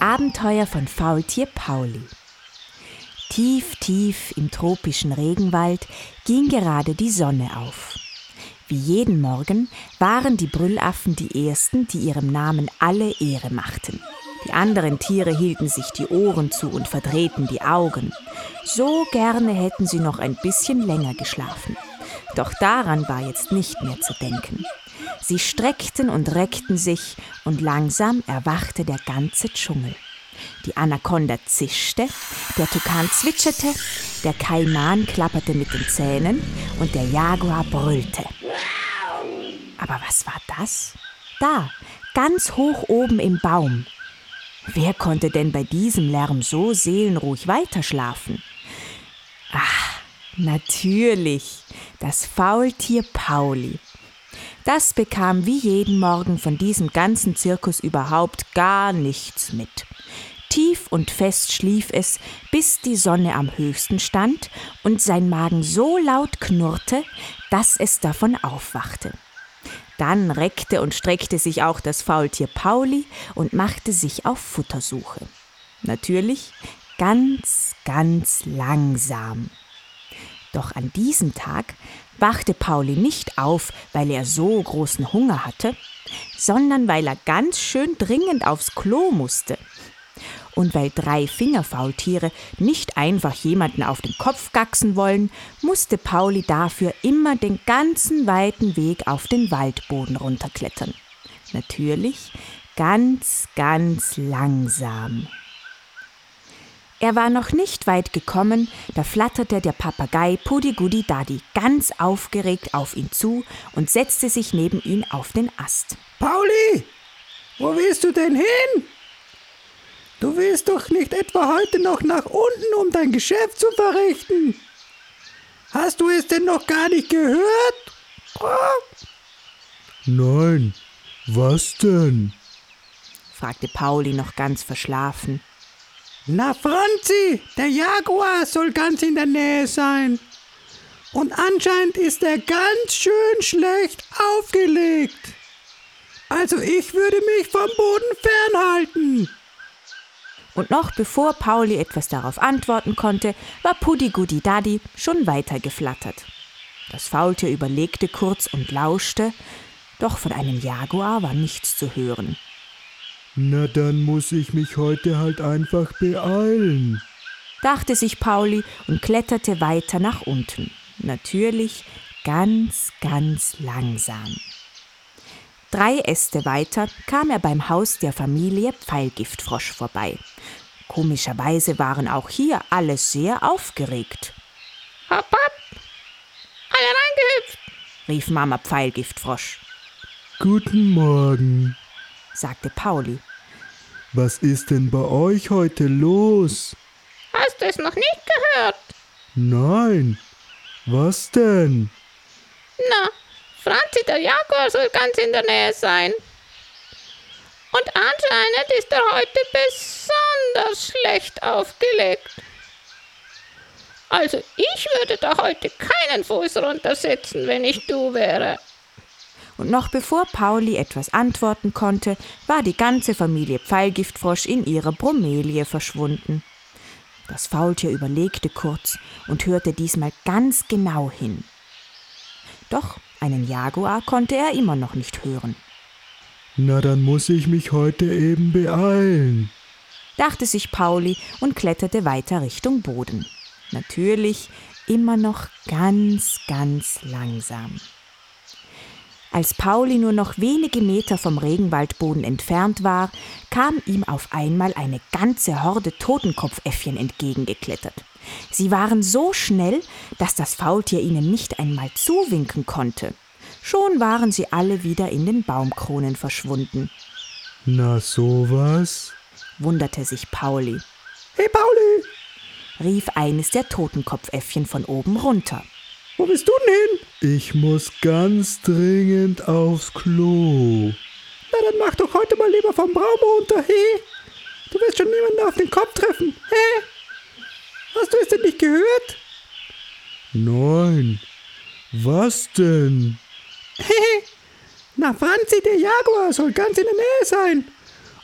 Abenteuer von Faultier Pauli. Tief, tief im tropischen Regenwald ging gerade die Sonne auf. Wie jeden Morgen waren die Brüllaffen die ersten, die ihrem Namen alle Ehre machten. Die anderen Tiere hielten sich die Ohren zu und verdrehten die Augen. So gerne hätten sie noch ein bisschen länger geschlafen. Doch daran war jetzt nicht mehr zu denken. Sie streckten und reckten sich, und langsam erwachte der ganze Dschungel. Die Anakonda zischte, der Tukan zwitscherte, der Kaiman klapperte mit den Zähnen und der Jaguar brüllte. Aber was war das? Da, ganz hoch oben im Baum. Wer konnte denn bei diesem Lärm so seelenruhig weiterschlafen? Ach, natürlich, das Faultier Pauli. Das bekam wie jeden Morgen von diesem ganzen Zirkus überhaupt gar nichts mit. Tief und fest schlief es, bis die Sonne am höchsten stand und sein Magen so laut knurrte, dass es davon aufwachte. Dann reckte und streckte sich auch das Faultier Pauli und machte sich auf Futtersuche. Natürlich ganz, ganz langsam. Doch an diesem Tag wachte Pauli nicht auf, weil er so großen Hunger hatte, sondern weil er ganz schön dringend aufs Klo musste. Und weil drei Fingerfaultiere nicht einfach jemanden auf den Kopf gacksen wollen, musste Pauli dafür immer den ganzen weiten Weg auf den Waldboden runterklettern. Natürlich ganz, ganz langsam. Er war noch nicht weit gekommen, da flatterte der Papagei Pudigudi Dadi ganz aufgeregt auf ihn zu und setzte sich neben ihn auf den Ast. Pauli, wo willst du denn hin? Du willst doch nicht etwa heute noch nach unten, um dein Geschäft zu verrichten? Hast du es denn noch gar nicht gehört? Nein, was denn? fragte Pauli noch ganz verschlafen. Na, Franzi, der Jaguar soll ganz in der Nähe sein. Und anscheinend ist er ganz schön schlecht aufgelegt. Also ich würde mich vom Boden fernhalten. Und noch bevor Pauli etwas darauf antworten konnte, war Puddigudi Daddy schon weitergeflattert. Das Faultier überlegte kurz und lauschte, doch von einem Jaguar war nichts zu hören. Na, dann muss ich mich heute halt einfach beeilen, dachte sich Pauli und kletterte weiter nach unten. Natürlich ganz, ganz langsam. Drei Äste weiter kam er beim Haus der Familie Pfeilgiftfrosch vorbei. Komischerweise waren auch hier alle sehr aufgeregt. Hopp, hopp! Alle reingehüpft! rief Mama Pfeilgiftfrosch. Guten Morgen, sagte Pauli. Was ist denn bei euch heute los? Hast du es noch nicht gehört? Nein. Was denn? Na, Franzi der Jaguar soll ganz in der Nähe sein. Und anscheinend ist er heute besonders schlecht aufgelegt. Also ich würde da heute keinen Fuß runtersetzen, wenn ich du wäre und noch bevor Pauli etwas antworten konnte, war die ganze Familie Pfeilgiftfrosch in ihrer Bromelie verschwunden. Das Faultier überlegte kurz und hörte diesmal ganz genau hin. Doch einen Jaguar konnte er immer noch nicht hören. Na, dann muss ich mich heute eben beeilen, dachte sich Pauli und kletterte weiter Richtung Boden. Natürlich immer noch ganz, ganz langsam. Als Pauli nur noch wenige Meter vom Regenwaldboden entfernt war, kam ihm auf einmal eine ganze Horde Totenkopfäffchen entgegengeklettert. Sie waren so schnell, dass das Faultier ihnen nicht einmal zuwinken konnte. Schon waren sie alle wieder in den Baumkronen verschwunden. Na sowas? wunderte sich Pauli. Hey Pauli! rief eines der Totenkopfäffchen von oben runter. Wo bist du denn hin? Ich muss ganz dringend aufs Klo. Na, dann mach doch heute mal lieber vom Baum runter, he? Du wirst schon niemanden auf den Kopf treffen, he? Hast du es denn nicht gehört? Nein. Was denn? Hehe. Na, Franzi, der Jaguar soll ganz in der Nähe sein.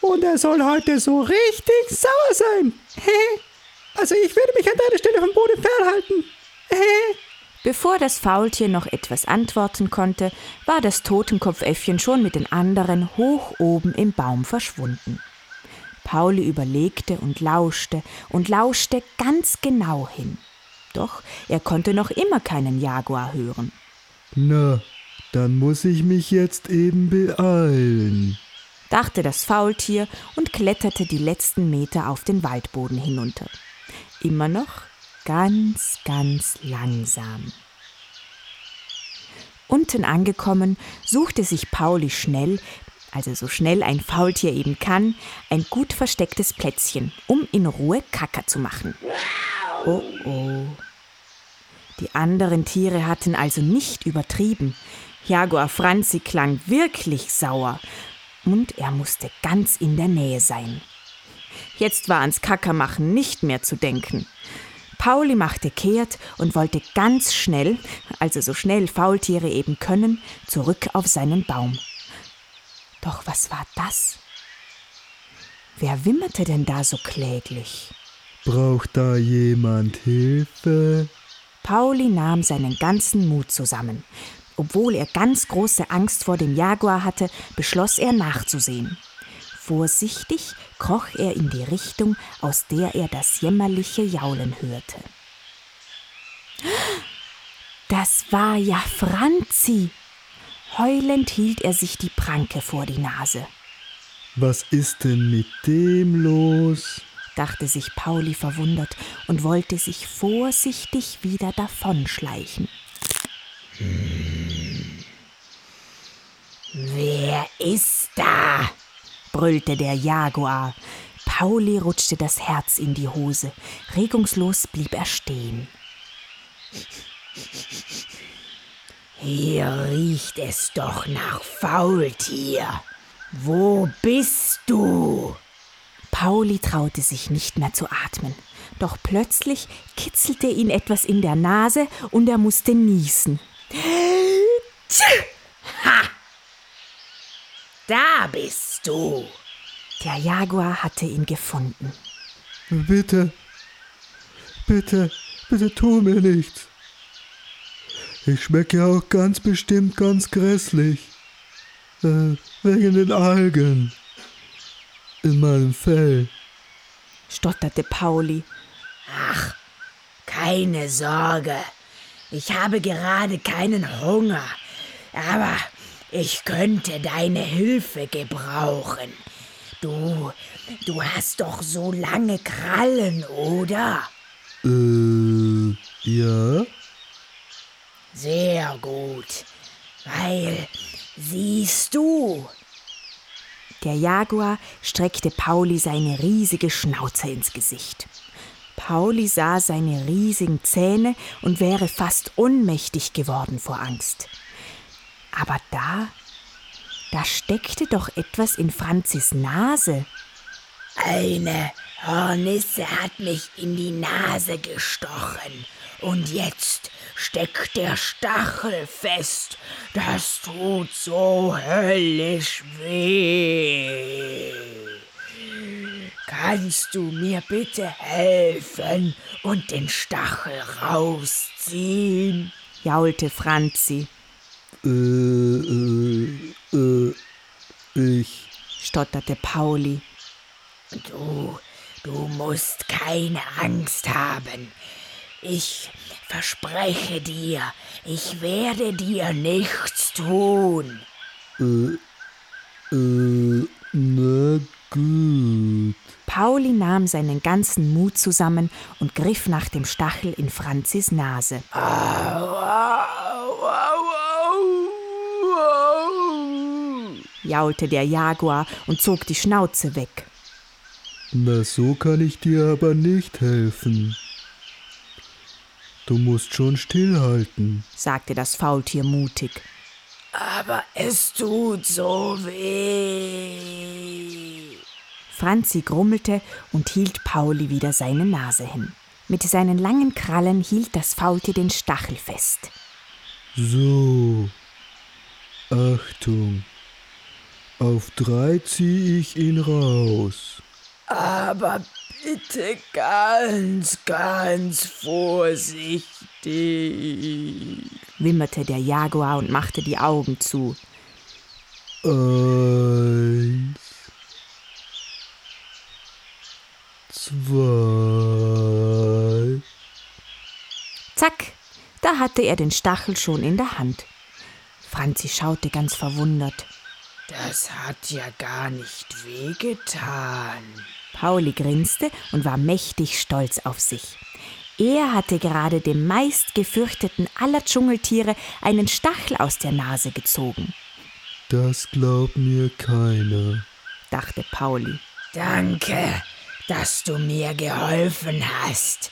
und er soll heute so richtig sauer sein. Also ich würde mich an deiner Stelle vom Boden fernhalten. Bevor das Faultier noch etwas antworten konnte, war das Totenkopfäffchen schon mit den anderen hoch oben im Baum verschwunden. Pauli überlegte und lauschte und lauschte ganz genau hin. Doch er konnte noch immer keinen Jaguar hören. Na, dann muss ich mich jetzt eben beeilen, dachte das Faultier und kletterte die letzten Meter auf den Waldboden hinunter. Immer noch ganz, ganz langsam. Unten angekommen, suchte sich Pauli schnell, also so schnell ein Faultier eben kann, ein gut verstecktes Plätzchen, um in Ruhe Kacker zu machen. Oh oh. Die anderen Tiere hatten also nicht übertrieben. Jaguar Franzi klang wirklich sauer und er musste ganz in der Nähe sein. Jetzt war ans Kackermachen nicht mehr zu denken. Pauli machte kehrt und wollte ganz schnell, also so schnell Faultiere eben können, zurück auf seinen Baum. Doch was war das? Wer wimmerte denn da so kläglich? Braucht da jemand Hilfe? Pauli nahm seinen ganzen Mut zusammen. Obwohl er ganz große Angst vor dem Jaguar hatte, beschloss er nachzusehen. Vorsichtig kroch er in die Richtung, aus der er das jämmerliche Jaulen hörte. Das war ja Franzi. Heulend hielt er sich die Pranke vor die Nase. Was ist denn mit dem los? dachte sich Pauli verwundert und wollte sich vorsichtig wieder davonschleichen. Hm. Wer ist da? Brüllte der Jaguar. Pauli rutschte das Herz in die Hose. Regungslos blieb er stehen. Hier riecht es doch nach Faultier. Wo bist du? Pauli traute sich nicht mehr zu atmen. Doch plötzlich kitzelte ihn etwas in der Nase und er musste niesen. Ha! Da bist du. Der Jaguar hatte ihn gefunden. Bitte, bitte, bitte tu mir nichts. Ich schmecke auch ganz bestimmt ganz grässlich. Äh, wegen den Algen. In meinem Fell. stotterte Pauli. Ach, keine Sorge. Ich habe gerade keinen Hunger. Aber ich könnte deine Hilfe gebrauchen. Du, du hast doch so lange Krallen, oder? Äh, ja. Sehr gut, weil, siehst du, der Jaguar streckte Pauli seine riesige Schnauze ins Gesicht. Pauli sah seine riesigen Zähne und wäre fast ohnmächtig geworden vor Angst. Aber da, da steckte doch etwas in Franzis Nase. Eine Hornisse hat mich in die Nase gestochen. Und jetzt steckt der Stachel fest. Das tut so höllisch weh. Kannst du mir bitte helfen und den Stachel rausziehen? jaulte Franzi. Äh, äh, äh, ich. stotterte Pauli. Du, du musst keine Angst haben. Ich verspreche dir, ich werde dir nichts tun. Äh, äh, na gut. Pauli nahm seinen ganzen Mut zusammen und griff nach dem Stachel in Franzis Nase. Au, jaulte der Jaguar und zog die Schnauze weg. Na, so kann ich dir aber nicht helfen. Du musst schon stillhalten, sagte das Faultier mutig. Aber es tut so weh. Franzi grummelte und hielt Pauli wieder seine Nase hin. Mit seinen langen Krallen hielt das Faultier den Stachel fest. So. Achtung. Auf drei zieh ich ihn raus. Aber bitte ganz, ganz vorsichtig. wimmerte der Jaguar und machte die Augen zu. Eins. Zwei. Zack, da hatte er den Stachel schon in der Hand. Franzi schaute ganz verwundert. Das hat ja gar nicht wehgetan. Pauli grinste und war mächtig stolz auf sich. Er hatte gerade dem meist gefürchteten aller Dschungeltiere einen Stachel aus der Nase gezogen, Das glaubt mir keiner. dachte Pauli. Danke, dass du mir geholfen hast.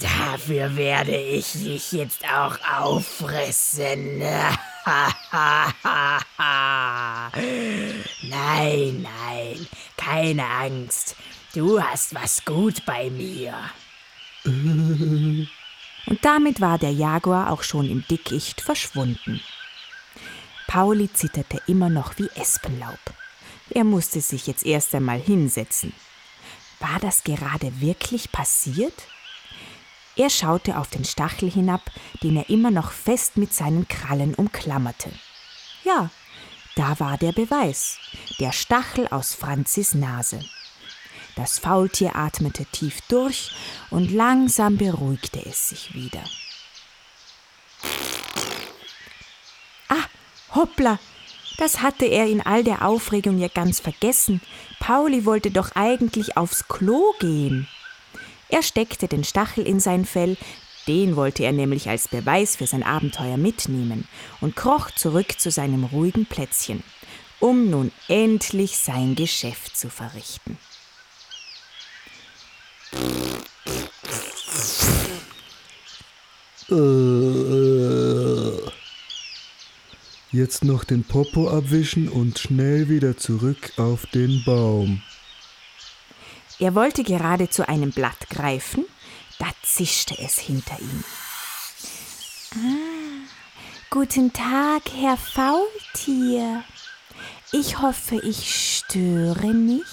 Dafür werde ich dich jetzt auch auffressen. nein, nein, keine Angst. Du hast was gut bei mir. Und damit war der Jaguar auch schon im Dickicht verschwunden. Pauli zitterte immer noch wie Espenlaub. Er musste sich jetzt erst einmal hinsetzen. War das gerade wirklich passiert? Er schaute auf den Stachel hinab, den er immer noch fest mit seinen Krallen umklammerte. Ja, da war der Beweis, der Stachel aus Franzis Nase. Das Faultier atmete tief durch und langsam beruhigte es sich wieder. Ah, hoppla! Das hatte er in all der Aufregung ja ganz vergessen. Pauli wollte doch eigentlich aufs Klo gehen. Er steckte den Stachel in sein Fell, den wollte er nämlich als Beweis für sein Abenteuer mitnehmen, und kroch zurück zu seinem ruhigen Plätzchen, um nun endlich sein Geschäft zu verrichten. Äh, Jetzt noch den Popo abwischen und schnell wieder zurück auf den Baum. Er wollte gerade zu einem Blatt greifen, da zischte es hinter ihm. Ah, guten Tag, Herr Faultier. Ich hoffe, ich störe nicht.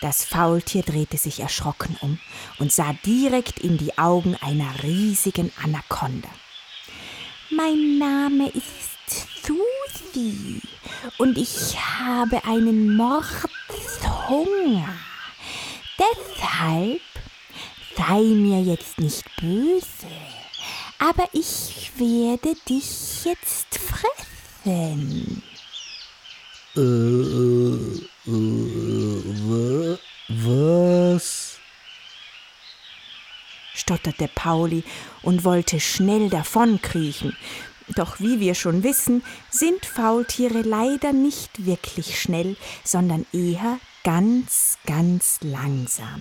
Das Faultier drehte sich erschrocken um und sah direkt in die Augen einer riesigen Anakonda. Mein Name ist Susi und ich habe einen Mordshunger. Deshalb sei mir jetzt nicht böse, aber ich werde dich jetzt fressen. Äh, äh, äh, wa- was? stotterte Pauli und wollte schnell davonkriechen. Doch wie wir schon wissen, sind Faultiere leider nicht wirklich schnell, sondern eher ganz, ganz langsam.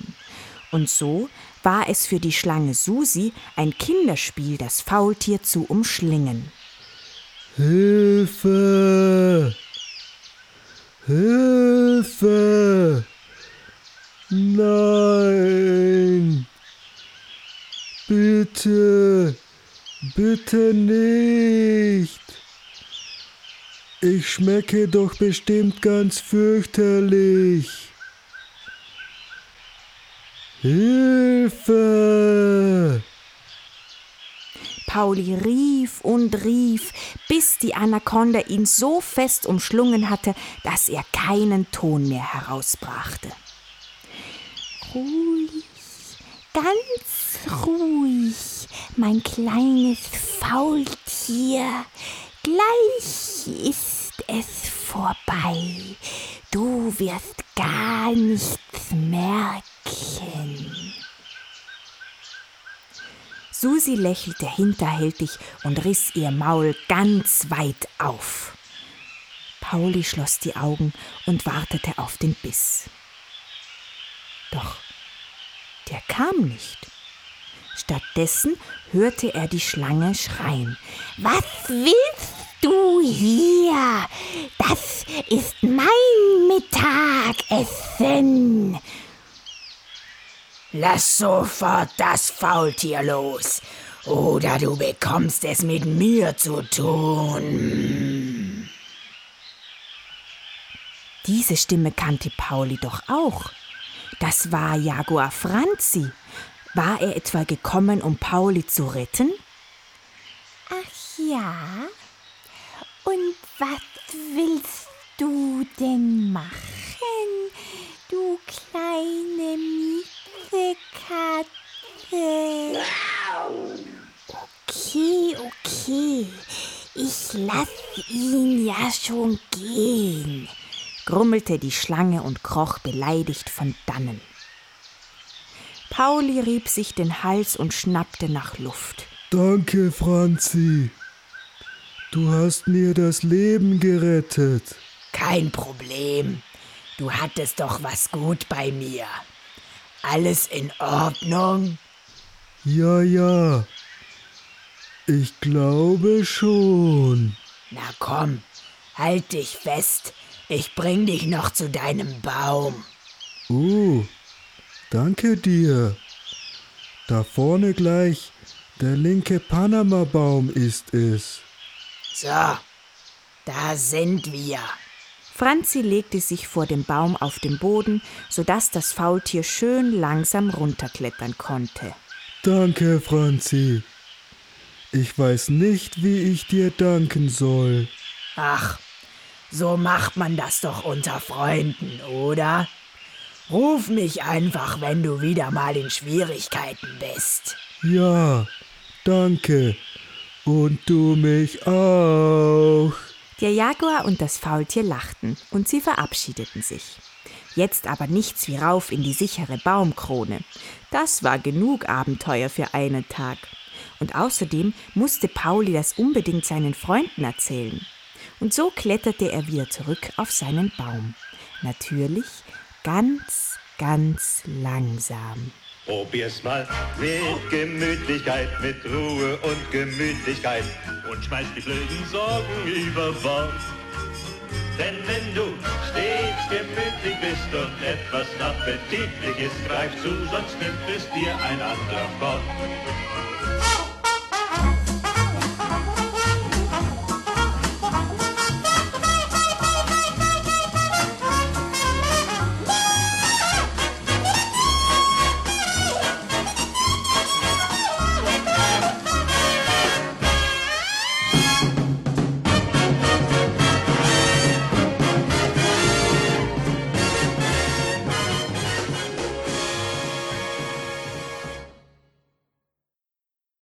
Und so war es für die Schlange Susi ein Kinderspiel, das Faultier zu umschlingen. Hilfe! Hilfe! Nein! Bitte! Bitte nicht! Ich schmecke doch bestimmt ganz fürchterlich. Hilfe! Pauli rief und rief, bis die Anakonda ihn so fest umschlungen hatte, dass er keinen Ton mehr herausbrachte. Ruhig, ganz ruhig, mein kleines Faultier. Gleich ist es vorbei. Du wirst gar nichts merken. Susi lächelte hinterhältig und riss ihr Maul ganz weit auf. Pauli schloss die Augen und wartete auf den Biss. Doch der kam nicht. Stattdessen hörte er die Schlange schreien. Was willst du hier? Das ist mein Mittagessen. Lass sofort das Faultier los, oder du bekommst es mit mir zu tun. Diese Stimme kannte Pauli doch auch. Das war Jaguar Franzi. War er etwa gekommen, um Pauli zu retten? Ach ja. Und was willst du denn machen, du kleine Miezekatze? Okay, okay. Ich lass ihn ja schon gehen, grummelte die Schlange und kroch beleidigt von dannen. Pauli rieb sich den Hals und schnappte nach Luft. Danke, Franzi. Du hast mir das Leben gerettet. Kein Problem. Du hattest doch was gut bei mir. Alles in Ordnung? Ja, ja. Ich glaube schon. Na komm, halt dich fest. Ich bring dich noch zu deinem Baum. Oh, danke dir. Da vorne gleich, der linke Panama-Baum ist es. So, da sind wir. Franzi legte sich vor dem Baum auf den Boden, sodass das Faultier schön langsam runterklettern konnte. Danke, Franzi. Ich weiß nicht, wie ich dir danken soll. Ach, so macht man das doch unter Freunden, oder? Ruf mich einfach, wenn du wieder mal in Schwierigkeiten bist. Ja, danke. Und du mich auch. Der Jaguar und das Faultier lachten und sie verabschiedeten sich. Jetzt aber nichts wie rauf in die sichere Baumkrone. Das war genug Abenteuer für einen Tag. Und außerdem musste Pauli das unbedingt seinen Freunden erzählen. Und so kletterte er wieder zurück auf seinen Baum. Natürlich ganz, ganz langsam. Probier's mal mit Gemütlichkeit, mit Ruhe und Gemütlichkeit und schmeiß die blöden Sorgen über Bord. Denn wenn du stets gemütlich bist und etwas appetitlich ist, greif zu, sonst nimmt es dir ein anderer fort.